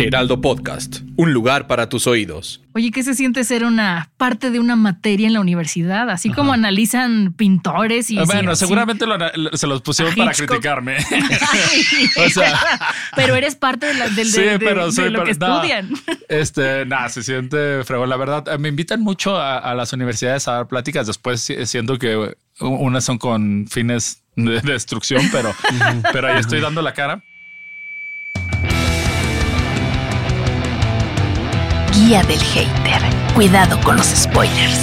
Heraldo Podcast, un lugar para tus oídos. Oye, ¿qué se siente ser una parte de una materia en la universidad? Así como analizan pintores y... Ah, bueno, así. seguramente lo se los pusieron para Hitchcock. criticarme. O sea- pero eres parte de, la- del- Sí, de, pero de soy lo que estudian. Este, nada, se siente fregón. La verdad, eh, me invitan mucho a, a las universidades a dar pláticas. Después si- siento que eh, unas son con fines de destrucción, pero, pero ahí estoy dando la cara. Guía del hater. Cuidado con los spoilers.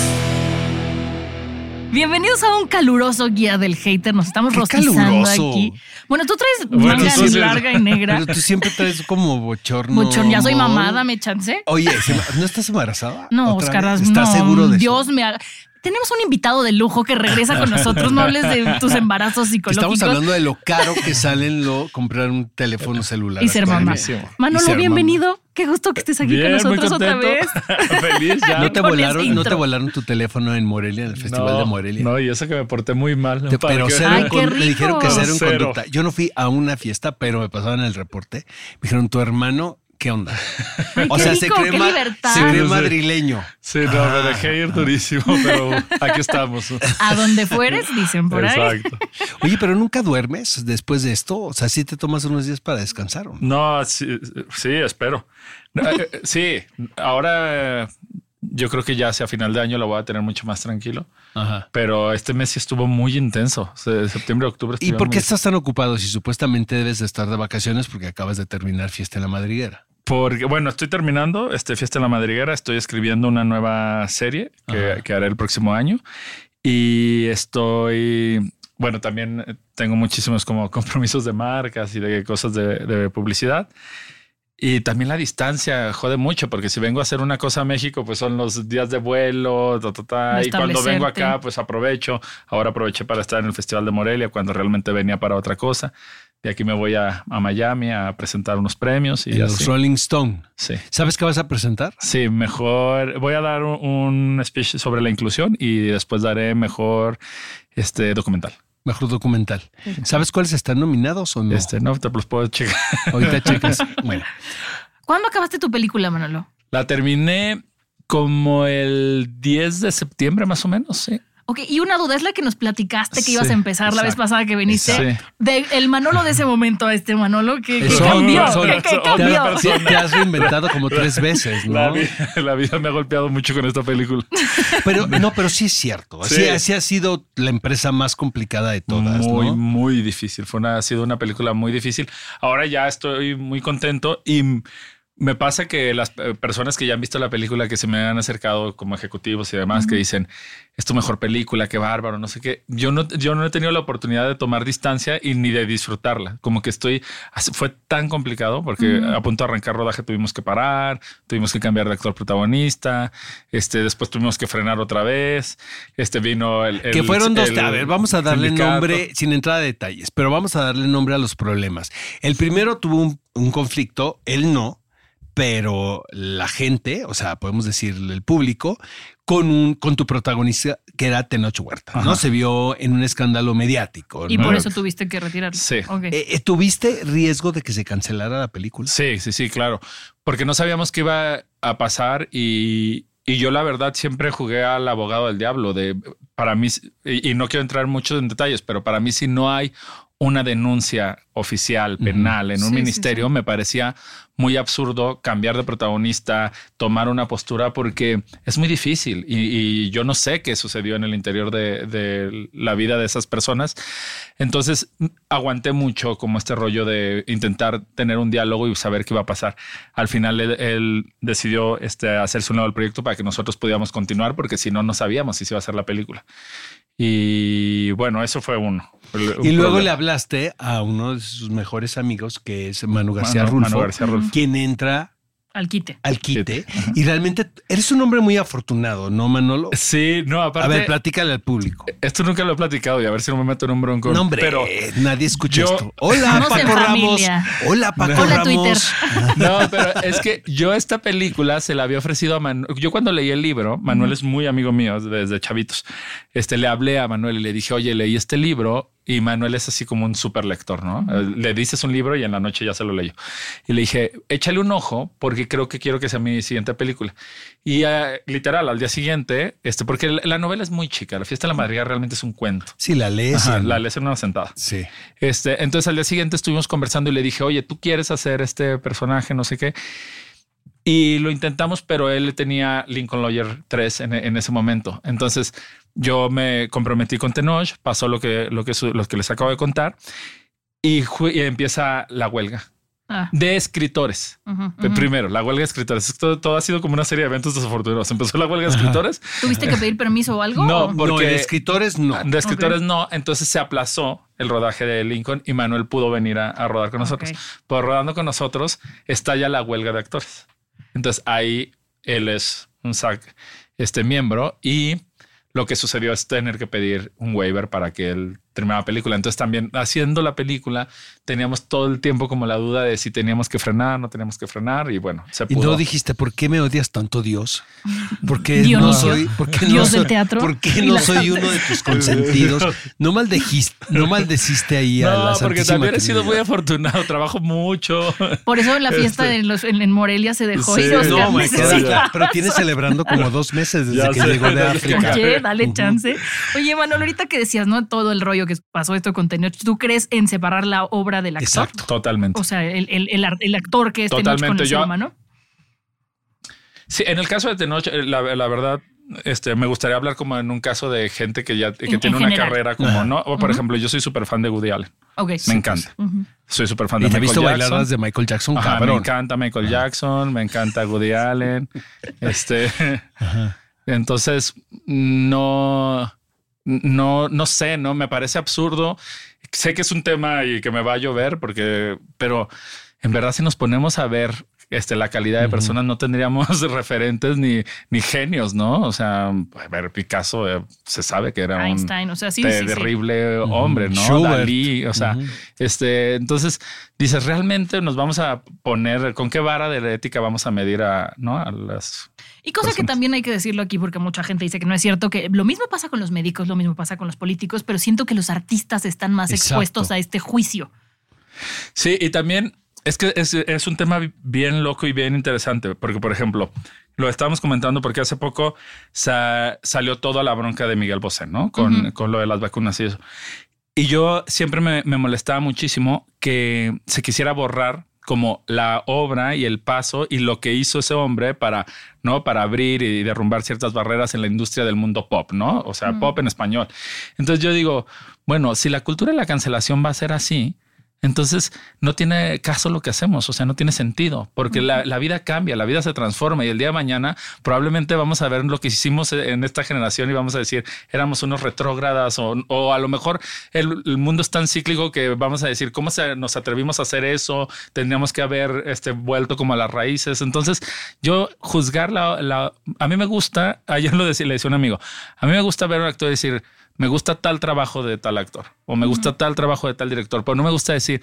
Bienvenidos a un caluroso guía del hater. Nos estamos Qué rostizando caluroso. aquí. Bueno, tú traes Bueno, manga sí. larga y negra. Pero tú siempre traes como bochorno. Bochorno, ya soy mamada, me chance. Oye, ¿se- ¿no estás embarazada? No, ¿Otra Oscar, vez? ¿Estás no, seguro de Dios eso? me haga. Tenemos un invitado de lujo que regresa con nosotros. No hables de tus embarazos psicológicos. Estamos hablando de lo caro que salen lo comprar un teléfono celular. y ser mamá. Y Manolo, ser bienvenido. Qué gusto que estés aquí Bien, con nosotros otra vez. Feliz ya. ¿No te, volaron, ¿No te volaron tu teléfono en Morelia, en el Festival de Morelia? No, y eso que me porté muy mal. Te- pero que- cero Ay, con- me dijeron que cero en conducta. Yo no fui a una fiesta, pero me pasaban el reporte. Me dijeron, tu hermano, ¿qué onda? Ay, o qué sea, rico, se cree, ma- se cree madrileño. Sí, no, me dejé ir durísimo, pero aquí estamos. A donde fueres, dicen por ahí. Exacto. Oye, pero nunca duermes después de esto. O sea, sí te tomas unos días para descansar. ¿o no? No, sí, sí, espero. Eh, eh, Sí, ahora yo creo que ya hacia final de año lo voy a tener mucho más tranquilo. Ajá. Pero este mes sí estuvo muy intenso. Se- Septiembre, octubre. ¿Y por qué muy- estás tan ocupado si supuestamente debes de estar de vacaciones porque acabas de terminar fiesta en la madriguera? Porque, bueno, estoy terminando este Fiesta en la Madriguera. Estoy escribiendo una nueva serie que, que haré el próximo año. Y estoy, bueno, también tengo muchísimos como compromisos de marcas y de cosas de, de publicidad. Y también la distancia jode mucho, porque si vengo a hacer una cosa a México, pues son los días de vuelo, ta, ta, ta, y cuando vengo acá, pues aprovecho. Ahora aproveché para estar en el Festival de Morelia, cuando realmente venía para otra cosa. De aquí me voy a, a Miami a presentar unos premios y En los. Rolling Stone. Sí. ¿Sabes qué vas a presentar? Sí, mejor. Voy a dar un, un speech sobre la inclusión y después daré mejor este documental. Mejor documental. ¿Sabes cuáles están nominados o no? Este no te los puedo checar. Ahorita checas. Bueno, ¿Cuándo acabaste tu película, Manolo? La terminé como el 10 de septiembre, más o menos. Sí. Ok, y una duda, es la que nos platicaste que Sí, ibas a empezar la vez pasada que viniste. Exacto. De el Manolo de ese momento a este Manolo, que, cambió, son- que, que son- te, has- te- te has reinventado como tres veces, La, ¿no? vida, la vida me ha golpeado mucho con esta película. Pero no, pero sí es cierto. Sí. Sí, así ha sido la empresa más complicada de todas, muy, ¿no? muy difícil. Fue una, ha sido una película muy difícil. Ahora ya estoy muy contento y me pasa que las eh, personas que ya han visto la película, que se me han acercado como ejecutivos y demás, que dicen, es tu mejor película, qué bárbaro, no sé qué. Yo no, yo no he tenido la oportunidad de tomar distancia y ni de disfrutarla. Como que estoy, fue tan complicado porque a punto de arrancar rodaje tuvimos que parar, tuvimos que cambiar de actor protagonista, este, después tuvimos que frenar otra vez, este vino el... Que fueron dos. el A ver, vamos a darle sindicato. nombre, sin entrar a detalles, pero vamos a darle nombre a los problemas. El primero tuvo un, un conflicto, él no, pero la gente, o sea, podemos decir el público, con un con tu protagonista que era Tenoch Huerta, ¿no? Se vio en un escándalo mediático. Y ¿no? por eso tuviste que retirarlo. Sí. Eh, eh, ¿Tuviste riesgo de que se cancelara la película? Sí, sí, sí, claro. Porque no sabíamos qué iba a pasar y, y yo la verdad siempre jugué al abogado del diablo. De para mí, y, y no quiero entrar mucho en detalles, pero para mí si no hay una denuncia oficial penal en un Sí, ministerio, sí. me parecía muy absurdo cambiar de protagonista, tomar una postura, porque es muy difícil y, y yo no sé qué sucedió en el interior de, de la vida de esas personas. Entonces aguanté mucho como este rollo de intentar tener un diálogo y saber qué iba a pasar. Al final él, él decidió este, hacerse un lado del proyecto para que nosotros pudiéramos continuar, porque si no, no sabíamos si se iba a hacer la película. Y bueno, eso fue uno. Y luego problema. le hablaste a uno de sus mejores amigos, que es Manu García Manu- Rulfo, Manu García Rulfo. quien entra Al quite. al quite. Y realmente eres un hombre muy afortunado, ¿no, Manolo? Sí, no, aparte. A ver, platícale al público. esto nunca lo he platicado y a ver si no me meto en un bronco. No, hombre, Pero nadie escucha yo- esto. Hola, Paco Ramos. Hola, Paco Hola, Ramos. Twitter. No, pero es que yo esta película se la había ofrecido a Manuel. Yo cuando leí el libro, Manuel es muy amigo mío desde chavitos. Este le hablé a Manuel y le dije, oye, leí este libro y Manuel es así como un super lector, ¿no? Le dices un libro y en la noche ya se lo leyó. Y le dije, échale un ojo porque creo que quiero que sea mi siguiente película. Y eh, literal, al día siguiente, este, porque la- la novela es muy chica, la fiesta de la madrigal realmente es un cuento. Sí, la lees. Ajá, en- la lees en una sentada. Sí. Este, entonces al día siguiente estuvimos conversando y le dije, oye, tú quieres hacer este personaje, no sé qué. Y lo intentamos, pero él tenía Lincoln Lawyer 3 en, en ese momento. Entonces yo me comprometí con Tenoch, pasó lo que, lo que, su- lo que les acabo de contar y, empieza la huelga Ah, de escritores. Primero, la huelga de escritores. Esto, todo ha sido como una serie de eventos desafortunados. Empezó la huelga de escritores. ¿Tuviste que pedir permiso o algo? No, porque- No, de escritores no. De escritores no, entonces se aplazó el rodaje de Lincoln y Manuel pudo venir a, a rodar con nosotros. Ok. Pues rodando con nosotros está ya la huelga de actores. Entonces ahí él es un SAC, este miembro y lo que sucedió es tener que pedir un waiver para que él terminara la película. Entonces también haciendo la película teníamos todo el tiempo como la duda de si teníamos que frenar, no teníamos que frenar y bueno, se Y pudo. no dijiste, ¿por qué me odias tanto, Dios? ¿Por qué no soy, por qué no Dios soy- del teatro ¿Por qué y no soy uno de tus consentidos? No maldejiste, no maldeciste ahí a no, la porque Santísima también he sido muy afortunado, trabajo mucho. Por eso en la fiesta Este. de los- en, en Morelia se dejó Sí, y Oscar No, me necesita- queda- pero tiene celebrando como dos meses desde Ya que sé, llegó de África. Oye, dale chance. Oye, Manolo, ahorita que decías, ¿no? Todo el rollo que pasó esto con Tenoch, ¿tú crees en separar la obra del actor? Exacto. Totalmente. O sea, el, el- el actor que es Tenoch con Totalmente, el ser yo- humano. Sí, en el caso de Tenoch, eh, la, la verdad, este, me gustaría hablar como en un caso de gente que ya que En- tiene en una general. carrera como, Ajá. ¿no? O por ejemplo, yo soy súper fan de Woody Allen. Ok. Me encanta. Ujú. Soy súper fan de Y te he Michael visto Jackson. de Michael Jackson, Ajá, me encanta Michael Jackson, me encanta Woody Allen. Este, entonces no, no, no sé, no me parece absurdo. Sé que es un tema y que me va a llover porque, pero en verdad, si nos ponemos a ver este, la calidad de personas, no tendríamos referentes ni, ni genios, ¿no? O sea, a ver, Picasso eh, se sabe que era un Einstein, o sea, sí, te- sí, sí. terrible hombre, ¿no? Schubert. Dalí, o sea, este, entonces dices, realmente nos vamos a poner, ¿con qué vara de la ética vamos a medir a, ¿no? a las... Y cosa que también hay que decirlo aquí porque mucha gente dice que no es cierto, que lo mismo pasa con los médicos, lo mismo pasa con los políticos, pero siento que los artistas están más Exacto. expuestos a este juicio. Sí, y también es que es, es un tema bien loco y bien interesante, porque por ejemplo, lo estábamos comentando porque hace poco sa- salió toda la bronca de Miguel Bosé, ¿no? Con, con lo de las vacunas y eso. Y yo siempre me, me molestaba muchísimo que se quisiera borrar como la obra y el paso y lo que hizo ese hombre para, ¿no? Para abrir y derrumbar ciertas barreras en la industria del mundo pop, ¿no? O sea, pop en español. Entonces yo digo, bueno, si la cultura de la cancelación va a ser así, entonces no tiene caso lo que hacemos, o sea, no tiene sentido, porque la, la vida cambia, la vida se transforma y el día de mañana probablemente vamos a ver lo que hicimos en esta generación y vamos a decir, éramos unos retrógradas o, o a lo mejor el, el mundo es tan cíclico que vamos a decir, ¿cómo se, nos atrevimos a hacer eso? Tendríamos que haber este, vuelto como a las raíces. Entonces yo juzgar la, la- a mí me gusta, ayer lo decía, le decía a un amigo, a mí me gusta ver a un actor y decir, me gusta tal trabajo de tal actor o me gusta tal trabajo de tal director, pero no me gusta decir,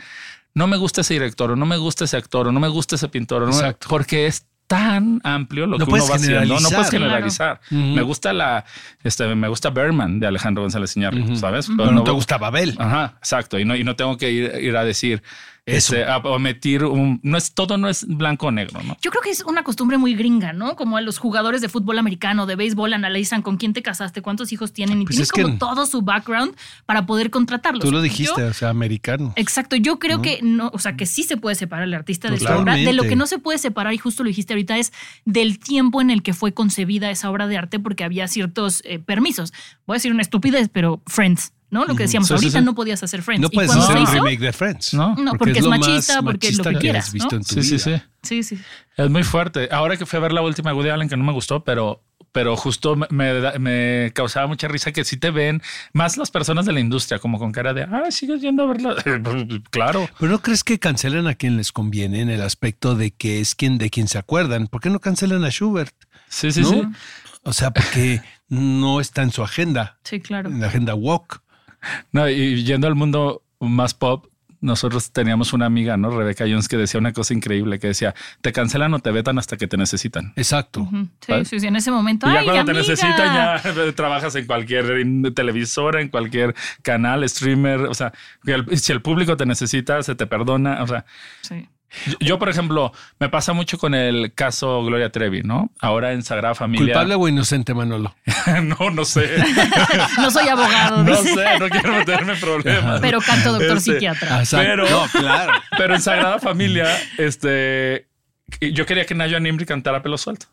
no me gusta ese director o no me gusta ese actor o no me gusta ese pintor, no me- porque es tan amplio lo No que uno va haciendo, no generalizar. puedes Claro. generalizar. Me gusta la, este, me gusta Berman de Alejandro González Iñárritu. ¿sabes? Pero no te gusta Babel. Ajá, exacto. Y no, y no tengo que ir, ir a decir. Este, a omitir un, no es todo, no es blanco o negro, ¿no? Yo creo que es una costumbre muy gringa, ¿no? Como a los jugadores de fútbol americano, de béisbol, analizan con quién te casaste, cuántos hijos tienen y Pues tienen como todo su background para poder contratarlos. Tú lo Yo- dijiste, o sea, americano. Exacto, yo creo que no, o sea, que sí se puede separar el artista de su obra. De lo que no se puede separar, y justo lo dijiste ahorita, es del tiempo en el que fue concebida esa obra de arte, porque había ciertos eh, permisos. Voy a decir una estupidez, pero Friends, ¿no? Lo que decíamos, ahorita no podías hacer Friends. No Y puedes hacer se un hizo, remake de Friends. No. No, porque es machista, porque es lo que machista quieras, has visto ¿no? en tu Sí, sí, vida. sí. Sí, sí. Es muy fuerte. Ahora que fui a ver la última de Woody Allen, que no me gustó, pero pero justo me, me da- me causaba mucha risa que sí te ven más las personas de la industria, como con cara de, ah, sigues yendo a verla. claro. Pero no crees que cancelen a quien les conviene en el aspecto de que es quien de quien se acuerdan. ¿Por qué no cancelan a Schubert? Sí, sí, ¿No? sí. O sea, porque no está en su agenda, Sí, claro. en la agenda walk. No, y yendo al mundo más pop, nosotros teníamos una amiga, ¿no? Rebeca Jones, que decía una cosa increíble, que decía, te cancelan o te vetan hasta que te necesitan. Exacto. Sí, sí, sí, en ese momento. Y ya ¡Ay, cuando te necesitan, ya trabajas en cualquier televisora, en cualquier canal, streamer. O sea, si el público te necesita, se te perdona. O sea, Sí. Yo, por ejemplo, me pasa mucho con el caso Gloria Trevi, ¿no? Ahora en Sagrada Familia. ¿Culpable o inocente, Manolo? no, no sé. No soy abogado, no dice. sé, no quiero meterme en problemas. Pero canto doctor Este, psiquiatra. Exacto. Pero- No, claro. Pero en Sagrada Familia, este, yo quería que Nayo Nimri cantara pelo suelto.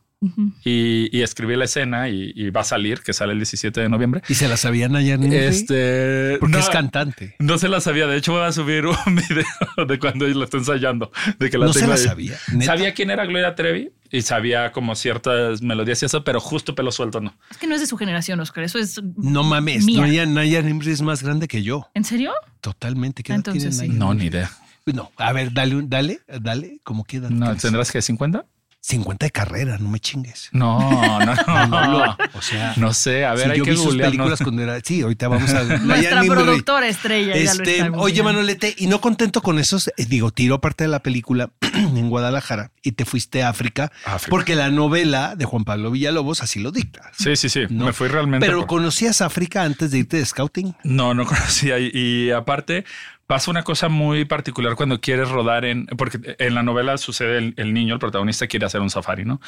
Y, y escribí la escena y, y va a salir, que sale el 17 de noviembre. ¿Y se la sabían ayer, Este, Porque no, es cantante. no se la sabía. De hecho, voy a subir un video de cuando la está ensayando. De que la No se la ahí. sabía. ¿neta? Sabía quién era Gloria Trevi y sabía como ciertas melodías y eso, pero justo pelo suelto no. Es que no es de su generación, Oscar. Eso es. No mames, Mía. Naya, Naya Nimri es más grande que yo. ¿En serio? Totalmente. ¿Qué edad Entonces tiene sí. Naya No, ni idea. No, a ver, dale, un- dale, dale, ¿cómo queda? No, ¿Tendrás que 50? 50 de carrera, no me chingues. No, no, no. O sea, No sé, a ver, si hay yo que vi sus googlear, ¿no? películas cuando era. Sí, ahorita vamos a. Nuestra productora estrella. ya lo Este, está oye. Manolete, y no contento con esos, eh, digo, tiro aparte de la película en Guadalajara y te fuiste a África, África. porque la novela de Juan Pablo Villalobos así lo dicta. Sí, sí, sí. No. Me fui realmente. Pero por- conocías África antes de irte de scouting. No, no conocía. Y, y aparte, pasa una cosa muy particular cuando quieres rodar en. Porque en la novela sucede el, el niño, el protagonista, quiere hacer un safari, ¿no?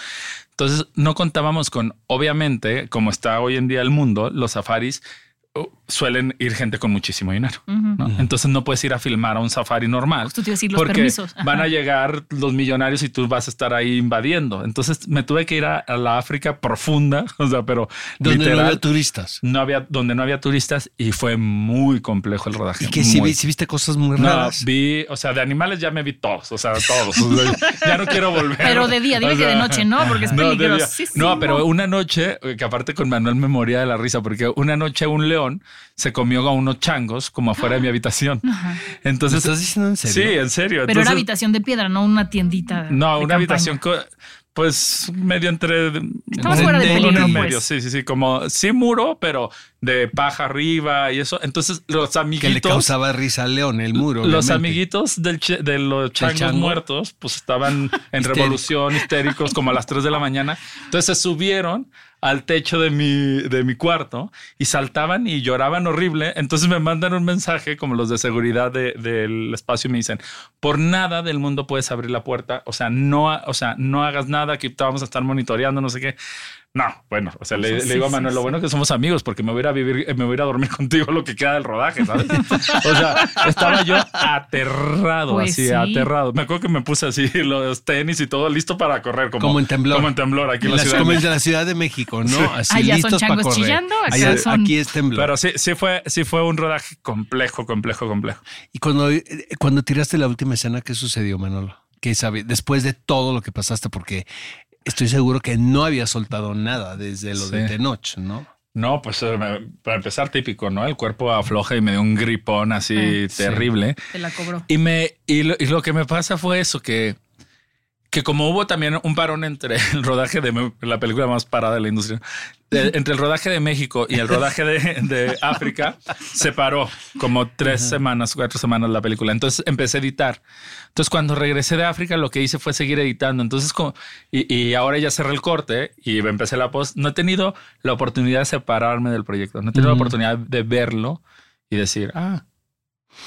Entonces, no contábamos con, obviamente, como está hoy en día el mundo, los safaris suelen ir gente con muchísimo dinero. ¿no? Entonces no puedes ir a filmar a un safari normal. Justo te iba a decir los porque permisos. Van a llegar los millonarios y tú vas a estar ahí invadiendo. Entonces me tuve que ir a, a la África profunda, o sea, pero Donde no había turistas. no había, donde no había turistas y fue muy complejo el rodaje. Y que si, muy- vi- si viste cosas muy no, raras. vi, o sea, de animales ya me vi todos, o sea, todos. O sea, ya no quiero volver. Pero de día, dime O que de noche no, porque es no, peligrosísimo. No, pero una noche, que aparte con Manuel me moría de la risa, porque una noche un león se comió a unos changos como afuera de mi habitación. Ajá. ¿Lo Entonces, estás diciendo en serio? sí, en serio. Pero era Entonces, habitación de piedra, no una tiendita. de No, una campaña. habitación, pues medio entre. Estabas de- fuera de peligro, en pues. medio, Sí, sí, sí, como sí muro, pero de paja arriba y eso. Entonces, los Que le amiguitos. causaba risa al león, el muro. Los obviamente. amiguitos del de los changos chango? muertos, pues estaban en revolución, histéricos, como a las 3 de la mañana. Entonces se subieron al techo de mi, de mi cuarto y saltaban y lloraban horrible. Entonces me mandan un mensaje, como los de seguridad de- del espacio, y me dicen: Por nada del mundo puedes abrir la puerta. O sea, no, o sea, no hagas nada, que te vamos a estar monitoreando, no sé qué. No, bueno, o sea, le, Sí, le digo a Manuel, sí. lo bueno que somos amigos porque me voy a ir a vivir, me voy a ir a dormir contigo lo que queda del rodaje, ¿sabes? O sea, estaba yo aterrado, Pues así, sí. aterrado. Me acuerdo que me puse así los tenis y todo listo para correr, como, Como en temblor. Como en temblor aquí en la ciudad. de como en México. la Ciudad de México, ¿no? Así Allá son listos para changos correr. chillando, acá Allá- son- Aquí es temblor. Pero sí, sí fue, sí fue un rodaje complejo, complejo, complejo. y cuando, eh, cuando tiraste la última escena, ¿qué sucedió, Manolo? ¿Qué sabe? Después de todo lo que pasaste, porque estoy seguro que no había soltado nada desde lo de Sí. Tenoch, ¿no? No, pues eh, para empezar típico, ¿no? El cuerpo afloja y me dio un gripón así Ah, sí. terrible. Te la cobró. Y me y lo, y lo que me pasa fue eso que que como hubo también un parón entre el rodaje de la película más parada de la industria, de- entre el rodaje de México y el rodaje de, de África, se paró como tres semanas, cuatro semanas la película. Entonces empecé a editar. Entonces cuando regresé de África, lo que hice fue seguir editando. Entonces como, y, y ahora ya cerré el corte y empecé la post. No he tenido la oportunidad de separarme del proyecto. No he tenido la Ujú. oportunidad de verlo y decir, ah,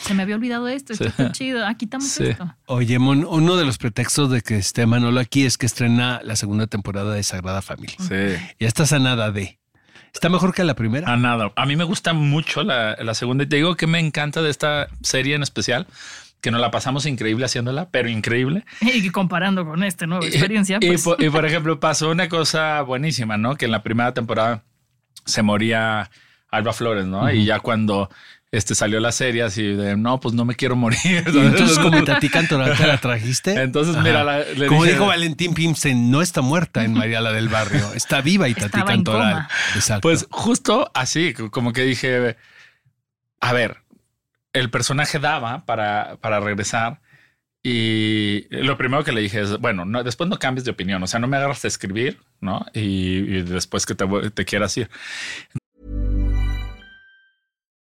Se me había olvidado esto, esto Sí. está chido. Ah, quitamos Sí. esto. Oye, Mon, uno de los pretextos de que esté Manolo aquí es que estrena la segunda temporada de Sagrada Familia. sí. Ya estás a nada de. ¿Está mejor que la primera? A nada. A mí me gusta mucho la, la segunda. Y te digo que me encanta de esta serie en especial, que nos la pasamos increíble haciéndola, pero increíble. Y comparando con esta nueva experiencia, y, pues. por, y, por ejemplo, pasó una cosa buenísima, ¿no? Que en la primera temporada se moría Alba Flores, ¿no? Y ya cuando este salió la serie así de no, pues no me quiero morir. Y entonces, como Tati Cantoral te la trajiste. Entonces, mira, la- le como dije- dijo Valentín Pimsen, no está muerta en María la del Barrio, está viva y Tati Cantoral. Exacto. Pues justo así, como que dije, a ver, el personaje daba para, para regresar y lo primero que le dije es, bueno, no, después no cambies de opinión, o sea, no me agarras a escribir, ¿no? Y, y después que te, voy- te quieras ir.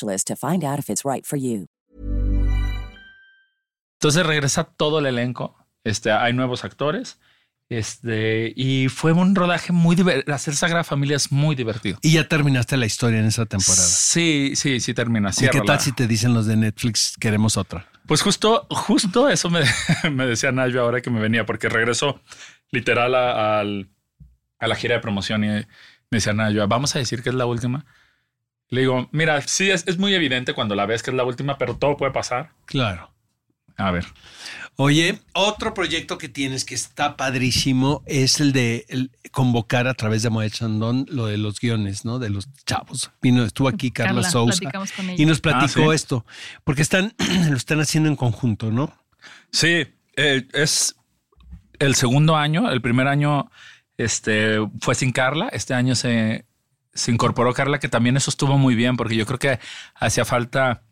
to find out if it's right for you. Entonces regresa todo el elenco, este, hay nuevos actores, este, y fue un rodaje muy divertido. Hacer Sagrada Familia es muy divertido. y ya terminaste la historia en esa temporada. Sí, sí, sí termina. ¿Y qué tal si te dicen los de Netflix queremos otra? Pues justo, justo eso me, me decía Nayo ahora que me venía, porque regresó literal a, al- a la gira de promoción y me decía Nayo, vamos a decir que es la última. Le digo, mira, sí, es, es muy evidente cuando la ves que es la última, pero todo puede pasar. Claro. A ver. Oye, otro proyecto que tienes que está padrísimo es el de el convocar a través de Moed Chandon lo de los guiones, ¿no? De los chavos. Vino, estuvo aquí Carla, Carla, Sousa y nos platicó Ah, ¿sí? esto, porque están, lo están haciendo en conjunto, ¿no? Sí, eh, es el segundo año. El primer año este, fue sin Carla. Este año se, se incorporó Carla, que también eso estuvo muy bien, porque yo creo que hacía falta.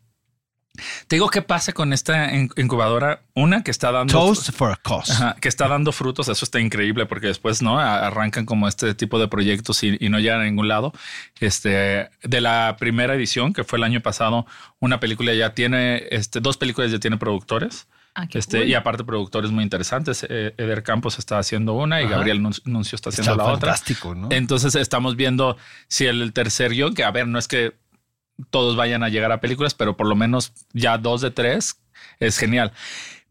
Te digo qué pasa con esta in- incubadora. Una que está dando. Toast for a cause. Ajá, que está dando frutos, eso está increíble porque después no arrancan como este tipo de proyectos y, y no llegan a ningún lado. Este de la primera edición que fue el año pasado, una película ya tiene, este, dos películas ya tiene productores. Ah, Este, cool. y aparte productores muy interesantes. Eh, Eder Campos está haciendo una y Ajá. Gabriel Nun- Nuncio está haciendo Está la otra. fantástico, ¿no? Entonces estamos viendo si el tercer guion, que a ver, no es que todos vayan a llegar a películas, pero por lo menos ya dos de tres es genial.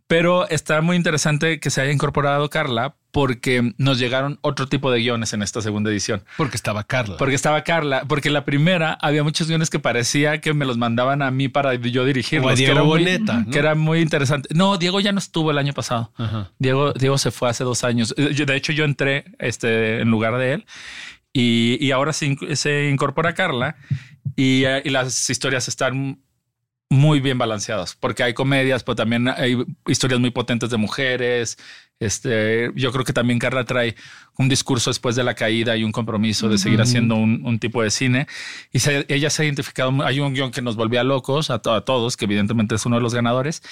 Pero está muy interesante que se haya incorporado Carla porque nos llegaron otro tipo de guiones en esta segunda edición. Porque estaba Carla. Porque estaba Carla, porque la primera había muchos guiones que parecía que me los mandaban a mí para yo dirigirlos. O a que era muy- Boneta, ¿no? Que era muy interesante. No, Diego ya no estuvo el año pasado. Ajá. Diego, Diego se fue hace dos años. Eh, yo- de hecho, yo entré este, en lugar de él y, y ahora se, se incorpora Carla y, eh, y las historias están muy bien balanceadas porque hay comedias, pero también hay historias muy potentes de mujeres. Este, yo creo que también Carla trae un discurso después de la caída y un compromiso de seguir haciendo un, un tipo de cine. Y se- ella se ha identificado. Hay un guion que nos volvía locos a, to- a todos, que evidentemente es uno de los ganadores.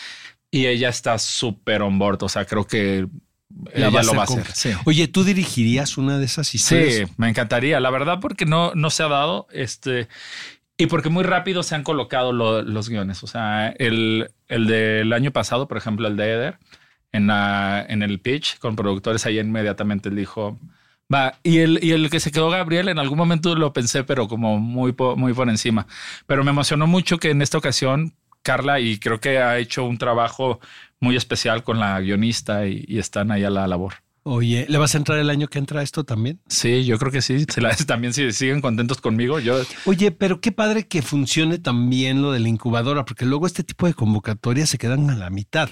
Y ella está súper on board. O sea, creo que La ella lo va a hacer. Sí. Oye, ¿tú dirigirías una de esas historias? Sí, me encantaría. La verdad, porque no, no se ha dado. Este. Y porque muy rápido se han colocado lo- los guiones. O sea, el, el del año pasado, por ejemplo, el de Eder, en, en el pitch con productores, ahí inmediatamente él dijo, va. Y el, y el que se quedó Gabriel, en algún momento lo pensé, pero como muy, muy por encima. Pero me emocionó mucho que en esta ocasión Carla, y creo que ha hecho un trabajo muy especial con la guionista y, y están ahí a la labor. Oye, ¿le vas a entrar el año que entra esto también? Sí, yo creo que sí. Se la- también si siguen contentos conmigo, yo Oye, pero qué padre que funcione también lo de la incubadora, porque luego este tipo de convocatorias se quedan a la mitad.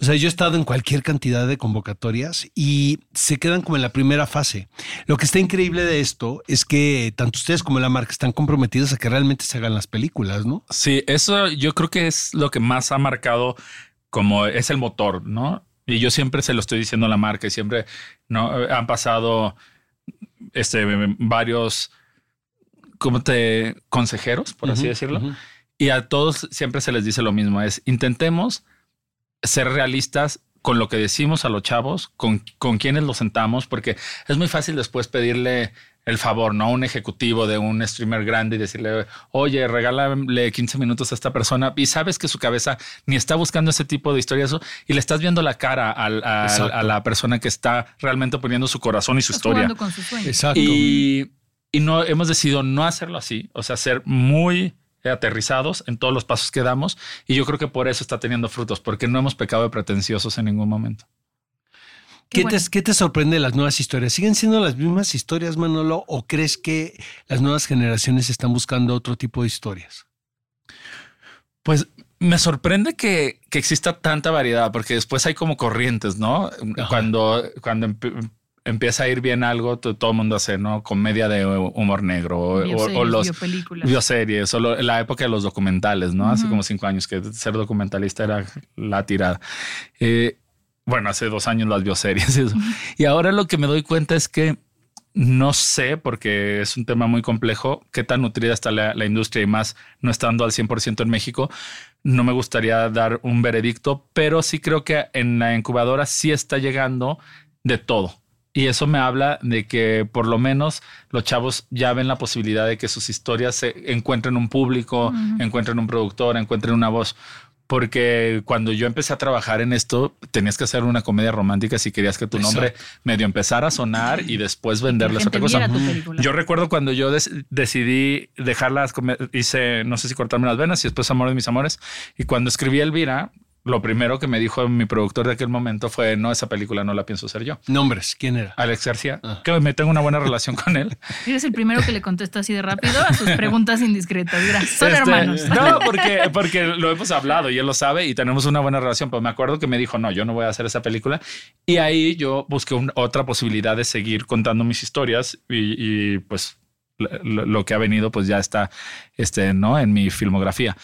O sea, yo he estado en cualquier cantidad de convocatorias y se quedan como en la primera fase. Lo que está increíble de esto es que tanto ustedes como la marca están comprometidos a que realmente se hagan las películas, ¿no? Sí, eso yo creo que es lo que más ha marcado como es el motor, ¿no? Y yo siempre se lo estoy diciendo a la marca y siempre no han pasado este varios como te consejeros, por así decirlo, y a todos siempre se les dice lo mismo, es intentemos ser realistas con lo que decimos a los chavos, con, con quienes los sentamos, porque es muy fácil después pedirle el favor, ¿no? A un ejecutivo de un streamer grande y decirle, oye, regálale 15 minutos a esta persona y sabes que su cabeza ni está buscando ese tipo de historias y le estás viendo la cara al- a la persona que está realmente poniendo su corazón y su Estás historia. con. Exacto. Y, y no hemos decidido no hacerlo así, o sea, ser muy aterrizados en todos los pasos que damos. Y yo creo que por eso está teniendo frutos, porque no hemos pecado de pretenciosos en ningún momento. Qué ¿Qué, bueno. te, qué te sorprende de las nuevas historias? ¿Siguen siendo las mismas historias, Manolo? ¿O crees que las nuevas generaciones están buscando otro tipo de historias? Pues me sorprende que, que exista tanta variedad, porque después hay como corrientes, ¿no? Ajá. Cuando, cuando emp- empieza a ir bien algo, to- todo el mundo hace, ¿no? Comedia de humor negro o, o- los bioseries o lo- la época de los documentales, ¿no? Hace como cinco años que ser documentalista era la tirada. Eh, bueno, hace dos años las bioseries. eso. Y ahora lo que me doy cuenta es que no sé, porque es un tema muy complejo, qué tan nutrida está la, la industria y más no estando al 100% en México. No me gustaría dar un veredicto, pero sí creo que en la incubadora sí está llegando de todo. Y eso me habla de que por lo menos los chavos ya ven la posibilidad de que sus historias se encuentren un público, encuentren un productor, encuentren una voz. Porque cuando yo empecé a trabajar en esto, tenías que hacer una comedia romántica si querías que tu nombre medio empezara a sonar y después venderles otra cosa. Yo recuerdo cuando yo des- decidí dejar las come- hice, no sé si cortarme las venas y después Amor de mis amores. Y cuando escribí Elvira, lo primero que me dijo mi productor de aquel momento fue: No, esa película no la pienso hacer yo. Nombres, ¿quién era? Alex García, Ah. que me tengo una buena relación con él. Eres el primero que le contesta así de rápido a sus preguntas indiscretas. Mira, son Este, hermanos. No, porque, porque lo hemos hablado y él lo sabe y tenemos una buena relación. Pero me acuerdo que me dijo, no, yo no voy a hacer esa película. Y ahí yo busqué un- otra posibilidad de seguir contando mis historias y, y, pues lo, lo que ha venido pues ya está este, ¿no? en mi filmografía.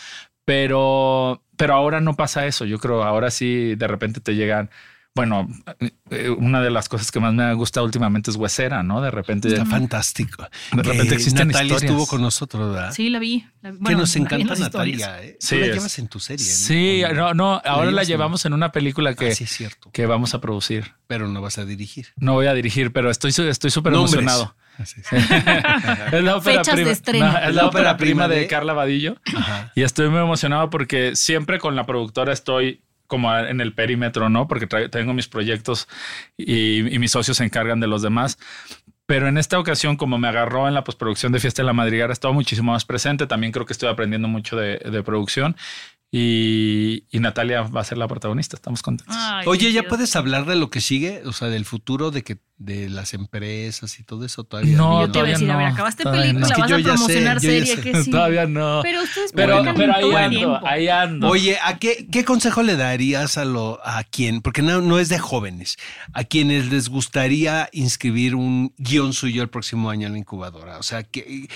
Pero, pero ahora no pasa eso. Yo creo ahora sí de repente te llegan. Bueno, eh, una de las cosas que más me gusta últimamente es Huesera, ¿no? De repente Está fantástico. De repente existen Natalia historias. estuvo con nosotros, ¿verdad? Sí, la vi. la que nos encanta. Natalia. ¿eh? Sí, Tú la es- llevas en tu serie. ¿no? Sí, ¿O no, no, ahora la llevamos en una película que, Ah, sí, es cierto. que vamos a producir. Pero no vas a dirigir. No voy a dirigir, pero estoy súper emocionado. Así es. Es la ópera Fechas de prima, estreno. no, es la ópera prima de Carla Vadillo Ajá. y estoy muy emocionado porque siempre con la productora estoy como en el perímetro, ¿no? Porque tengo mis proyectos y, y mis socios se encargan de los demás. Pero en esta ocasión, como me agarró en la postproducción de Fiesta de la Madriguera, estaba muchísimo más presente. También creo que estoy aprendiendo mucho de, de producción y, y Natalia va a ser la protagonista. Estamos contentos. Ay, Oye, ¿ya puedes hablar de lo que sigue? O sea, del futuro de que de las empresas y todo eso todavía. No, Yo te iba a todavía decir, a ver, no, acabaste todavía película, no. Es que vas yo a ya sé, promocionar serie, sé. que sí. Todavía no. Pero ustedes Pero, pero ahí todo el ando, tiempo. ahí ando. Oye, ¿a qué, qué consejo le darías a lo a quién? Porque no, no es de jóvenes, a quienes les gustaría inscribir un guion suyo el próximo año en la incubadora. O sea, que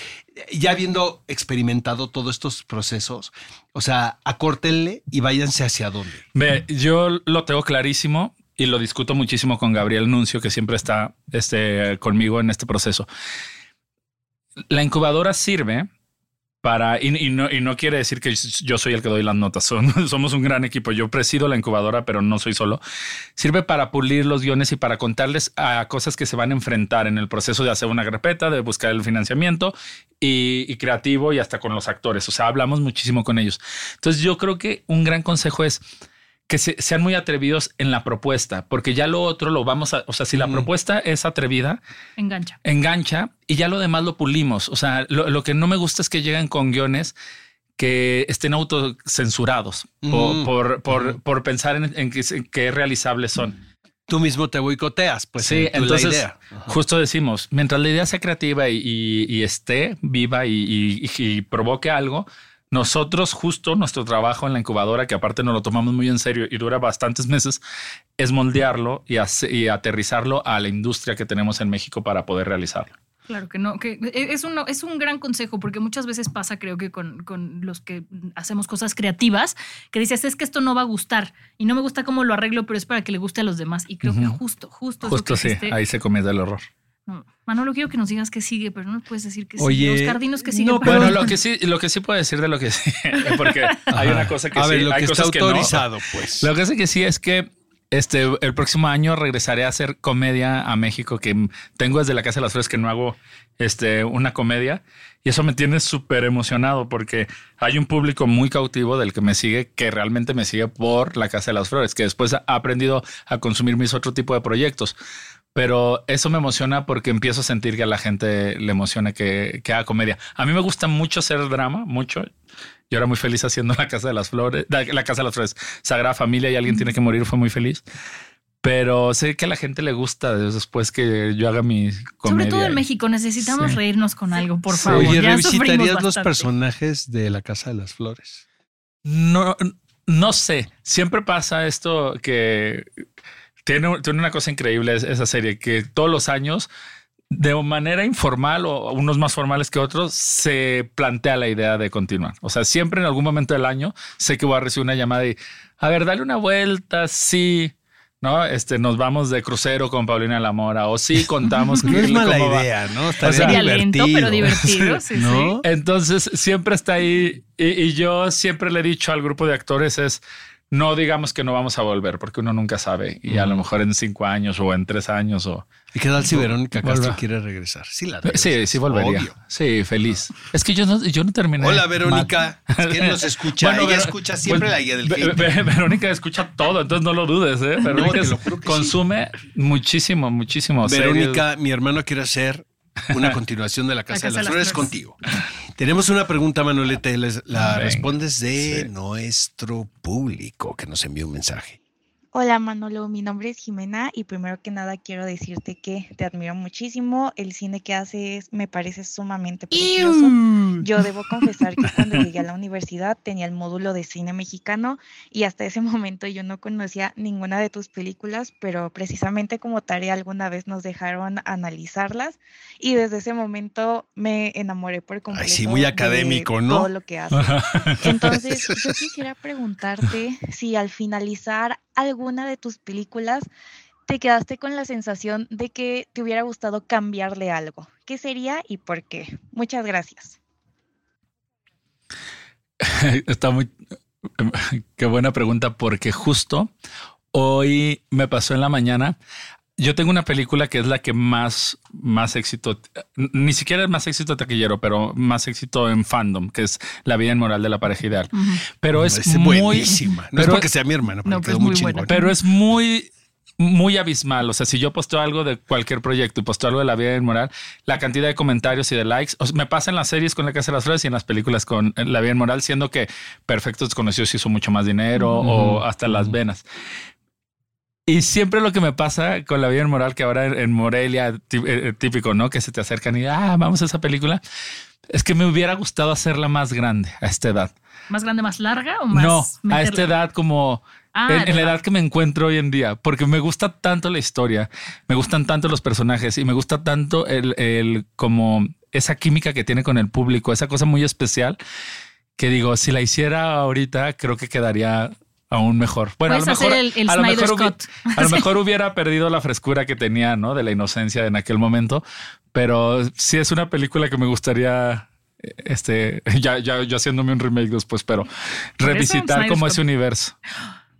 ya habiendo experimentado todos estos procesos, o sea, acórtenle y váyanse hacia dónde. Ve, yo lo tengo clarísimo y lo discuto muchísimo con Gabriel Nuncio, que siempre está este, conmigo en este proceso. La incubadora sirve para, y, no, y no quiere decir que yo soy el que doy las notas, somos un gran equipo, yo presido la incubadora, pero no soy solo. Sirve para pulir los guiones y para contarles a cosas que se van a enfrentar en el proceso de hacer una grapeta, de buscar el financiamiento y, y creativo y hasta con los actores. O sea, hablamos muchísimo con ellos. Entonces yo creo que un gran consejo es que se- sean muy atrevidos en la propuesta, porque ya lo otro lo vamos a, o sea, si la propuesta es atrevida, Engancha. engancha y ya lo demás lo pulimos. O sea, lo, lo que no me gusta es que lleguen con guiones que estén autocensurados Mm. por, por, por pensar en, en que, en qué realizables son. Tú mismo te boicoteas, pues Sí, en tu- la entonces idea. justo decimos, mientras la idea sea creativa y, y- y esté viva y, y- y provoque algo, nosotros justo nuestro trabajo en la incubadora, que aparte nos lo tomamos muy en serio y dura bastantes meses, es moldearlo y, hace- y aterrizarlo a la industria que tenemos en México para poder realizarlo. Claro que no, que e, es un, es un gran consejo porque muchas veces pasa, creo que con, con los que hacemos cosas creativas, que dices, es que esto no va a gustar y no me gusta cómo lo arreglo, pero es para que le guste a los demás. Y creo que justo, justo, Justo sí, dijiste. ahí se comete el error. No, Manolo, quiero que nos digas que sigue, pero no nos puedes decir que Oye, sigue. Oscar, dinos que sigue. no, pero- Bueno, lo que sí, lo que sí puedo decir de lo que sí, porque hay una cosa que A sí, ver, lo hay que está cosas que no. autorizado, pues. Lo que sé que sí es que este el próximo año regresaré a hacer comedia a México, que tengo desde la Casa de las Flores que no hago este, una comedia. Y eso me tiene súper emocionado porque hay un público muy cautivo del que me sigue, que realmente me sigue por la Casa de las Flores, que después ha aprendido a consumir mis otro tipo de proyectos. Pero eso me emociona porque empiezo a sentir que a la gente le emociona que, que haga comedia. A mí me gusta mucho hacer drama, mucho. Yo era muy feliz haciendo la Casa de las Flores, la, Casa de las Flores, Sagrada Familia y alguien tiene que morir, fue muy feliz. Pero sé que a la gente le gusta después que yo haga mi comedia. Sobre todo en México, necesitamos Sí. reírnos con algo, por Sí. favor. Oye, Ya ¿revisitarías los personajes de la Casa de las Flores? No, no sé. Siempre pasa esto que tiene, tiene una cosa increíble es- esa serie, que todos los años, de manera informal o unos más formales que otros, se plantea la idea de continuar. O sea, siempre en algún momento del año sé que voy a recibir una llamada y, a ver, dale una vuelta, sí. ¿No? Este, nos vamos de crucero con Paulina La Mora o sí contamos No es que- mala va. idea, ¿no? O Estaría sea, Sería lento, pero divertido. Sí, ¿No? Entonces siempre está ahí y, y yo siempre le he dicho al grupo de actores es no digamos que no vamos a volver porque uno nunca sabe y a lo mejor en cinco años o en tres años o ¿Y qué tal si Verónica Castro quiere regresar? Sí, la sí sí volvería obvio. sí feliz es que yo no yo no terminé Hola. Verónica. Es que nos escucha. Ella Vero- escucha siempre pues, la guía del Ve- hate. Ve- Verónica escucha todo, entonces no lo dudes, ¿eh? Verónica consume muchísimo, muchísimo. series. Verónica, mi hermano quiere hacer una continuación de la Casa, Casa de las de las Flores Flores. contigo. Tenemos una pregunta, Manolete. La Venga. respondes de Sí. nuestro público que nos envió un mensaje. Hola Manolo, mi nombre es Jimena y primero que nada quiero decirte que te admiro muchísimo. El cine que haces me parece sumamente precioso. Yo debo confesar que cuando llegué a la universidad tenía el módulo de cine mexicano y hasta ese momento yo no conocía ninguna de tus películas, pero precisamente como tarea alguna vez nos dejaron analizarlas y desde ese momento me enamoré por completo. sí, muy de académico, ¿no? Todo lo que haces. Entonces, yo quisiera preguntarte si al finalizar alguna de tus películas te quedaste con la sensación de que te hubiera gustado cambiarle algo. ¿Qué sería y por qué? Muchas gracias. Está muy. Qué buena pregunta, porque justo hoy me pasó en la mañana. Yo tengo una película que es la que más, más éxito, ni siquiera es más éxito taquillero, pero más éxito en fandom, que es La vida inmoral de la pareja ideal. Pero es Es muy buenísima. No es porque sea mi hermana, pero No, pero quedó es muy muy chingón. buena. pero es muy, muy abismal. O sea, si yo posteo algo de cualquier proyecto y posteo algo de la vida inmoral, la cantidad de comentarios y de likes, o sea, me pasa en las series con la Casa de las Flores y en las películas con la vida inmoral, siendo que Perfectos Desconocidos hizo mucho más dinero o hasta las venas. Y siempre lo que me pasa con la vida inmoral, que ahora en, en Morelia, tí- eh, típico, ¿no? Que se te acercan y, ah, vamos a esa película. Es que me hubiera gustado hacerla más grande a esta edad. ¿Más grande, más larga o más? no, a esta edad como Ah, en, en la edad que me encuentro hoy en día, porque me gusta tanto la historia, me gustan tanto los personajes y me gusta tanto el, el como esa química que tiene con el público, esa cosa muy especial que digo, si la hiciera ahorita, creo que quedaría aún mejor. Bueno, a lo mejor, hacer el- el a, lo mejor hubi- Scott. a lo mejor hubiera perdido la frescura que tenía, ¿no? De la inocencia en aquel momento, pero sí es una película que me gustaría este, ya, ya, yo haciéndome un remake después, pero revisitar como ese universo.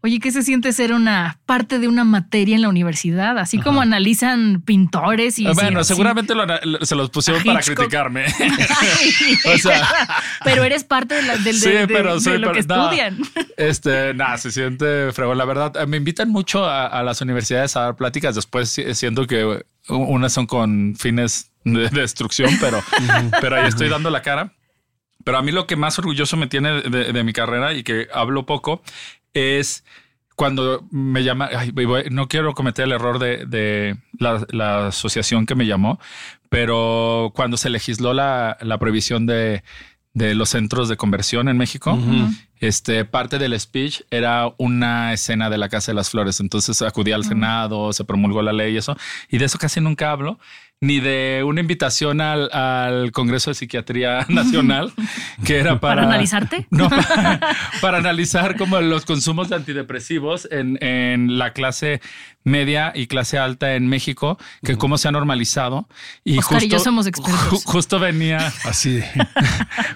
Oye, ¿qué se siente ser una parte de una materia en la universidad? Así como analizan pintores y... Ah, bueno, así. seguramente lo- lo- se los pusieron A para criticarme. o sea, pero eres parte de, la- del- Sí, de- de- pero de soy lo que par- no. estudian. Este, nada, se siente fregón. La verdad, eh, me invitan mucho a, a las universidades a dar pláticas. Después si- siento que unas son con fines de destrucción, pero, pero ahí estoy dando la cara. Pero a mí lo que más orgulloso me tiene de, de mi carrera y que hablo poco es cuando me llama, ay, voy- no quiero cometer el error de, de la, la asociación que me llamó, pero cuando se legisló la, la prohibición de, de los centros de conversión en México, este, parte del speech era una escena de la Casa de las Flores. Entonces acudí al Senado, se promulgó la ley y eso. Y de eso casi nunca hablo, ni de una invitación al, al Congreso de Psiquiatría Nacional, que era para... ¿Para analizarte? No, para, para analizar como los consumos de antidepresivos en, en la clase media y clase alta en México, que cómo se ha normalizado. Y Oscar y yo somos expertos. ju- justo venía, Así de.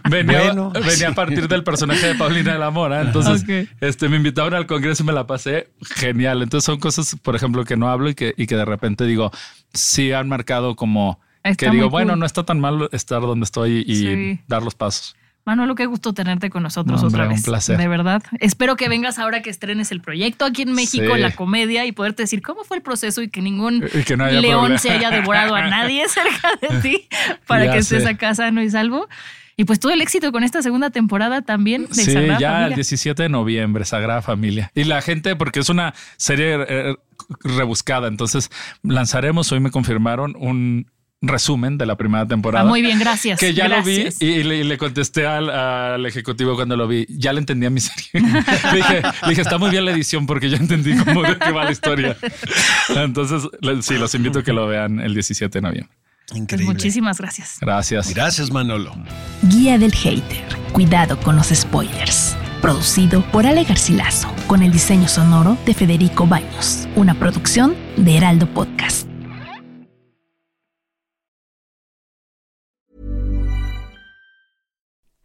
venía, Bueno, venía a partir del personaje de Paulina de la Mora. Entonces, este, me invitaron al Congreso y me la pasé genial. Entonces son cosas, por ejemplo, que no hablo y que, y que de repente digo, sí han marcado como Está que digo, bueno, no está tan mal estar donde estoy y Sí. dar los pasos. Manolo, qué gusto tenerte con nosotros No, hombre, otra un vez. placer. De verdad. Espero que vengas ahora que estrenes el proyecto aquí en México, Sí. la comedia, y poderte decir cómo fue el proceso y que ningún Y que no haya león problema. se haya devorado a nadie cerca de ti para Ya que estés sé. acá sano y salvo. Y pues todo el éxito con esta segunda temporada también de Sí, Sagrada ya el Familia. 17 de noviembre, Sagrada Familia. Y la gente, porque es una serie eh, rebuscada, entonces lanzaremos, hoy me confirmaron, un resumen de la primera temporada. Ah, muy bien, gracias. Que ya Gracias. lo vi y le, y le contesté al, al ejecutivo cuando lo vi. Ya le entendí a mi serie. le, dije, le dije, está muy bien la edición porque ya entendí cómo de qué va la historia. Entonces, sí, los invito a que lo vean el 17 de noviembre. Pues Increíble. muchísimas gracias. Gracias. Gracias, Manolo. Guía del Hater. Cuidado con los spoilers. Producido por Ale Garcilaso, con el diseño sonoro de Federico Baños. Una producción de Heraldo Podcast.